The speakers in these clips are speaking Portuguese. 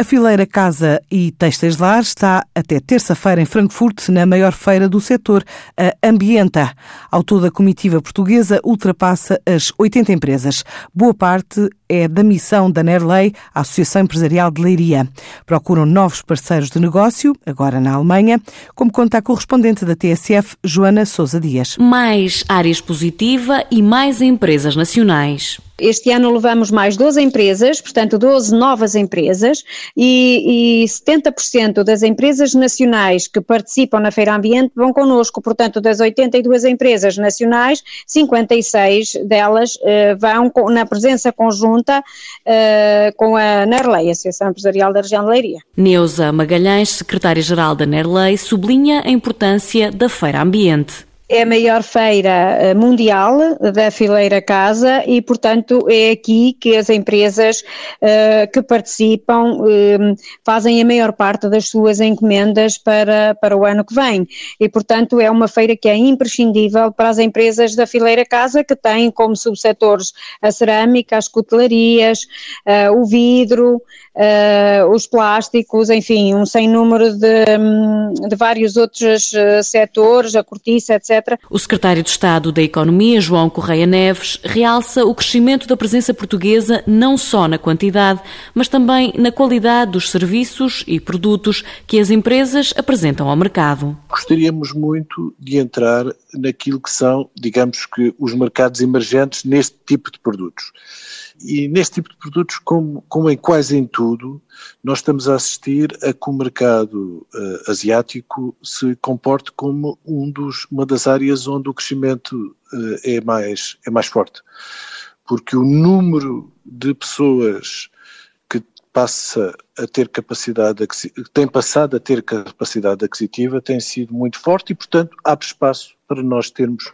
A fileira Casa e Textas Lar está até terça-feira em Frankfurt, na maior feira do setor, a Ambienta. Ao todo, a comitiva portuguesa ultrapassa as 80 empresas. Boa parte é da missão da Nerley, a Associação Empresarial de Leiria. Procuram novos parceiros de negócio, agora na Alemanha, como conta a correspondente da TSF, Joana Sousa Dias. Mais área expositiva e mais empresas nacionais. Este ano levamos mais 12 empresas, portanto 12 novas empresas e, e 70% das empresas nacionais que participam na Feira Ambiente vão connosco, portanto das 82 empresas nacionais, 56 delas uh, vão com, na presença conjunta uh, com a NERLEI, Associação Empresarial da Região de Leiria. Neuza Magalhães, secretária-geral da NERLEI, sublinha a importância da Feira Ambiente é a maior feira eh, mundial da fileira casa e, portanto, é aqui que as empresas uh, que participam uh, fazem a maior parte das suas encomendas para, para o ano que vem. E, portanto, é uma feira que é imprescindível para as empresas da fileira casa que têm como subsetores a cerâmica, as cutelarias, uh, o vidro, os plásticos, enfim, um sem número de, de vários outros setores, a cortiça, etc o secretário de Estado da Economia, João Correia Neves, realça o crescimento da presença portuguesa não só na quantidade, mas também na qualidade dos serviços e produtos que as empresas apresentam ao mercado. Gostaríamos muito de entrar naquilo que são, digamos que, os mercados emergentes neste tipo de produtos. E neste tipo de produtos, como, como em quase em tudo, nós estamos a assistir a que o mercado uh, asiático se comporte como um dos, uma das áreas onde o crescimento uh, é, mais, é mais forte. Porque o número de pessoas que passa a ter capacidade, tem passado a ter capacidade aquisitiva tem sido muito forte e, portanto, abre espaço para nós termos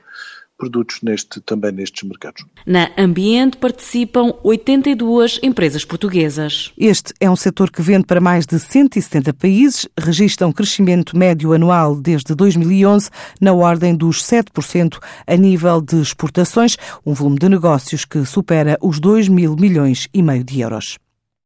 produtos neste, também nestes mercados. Na Ambiente participam 82 empresas portuguesas. Este é um setor que vende para mais de 170 países, registra um crescimento médio anual desde 2011 na ordem dos 7% a nível de exportações, um volume de negócios que supera os 2 mil milhões e meio de euros.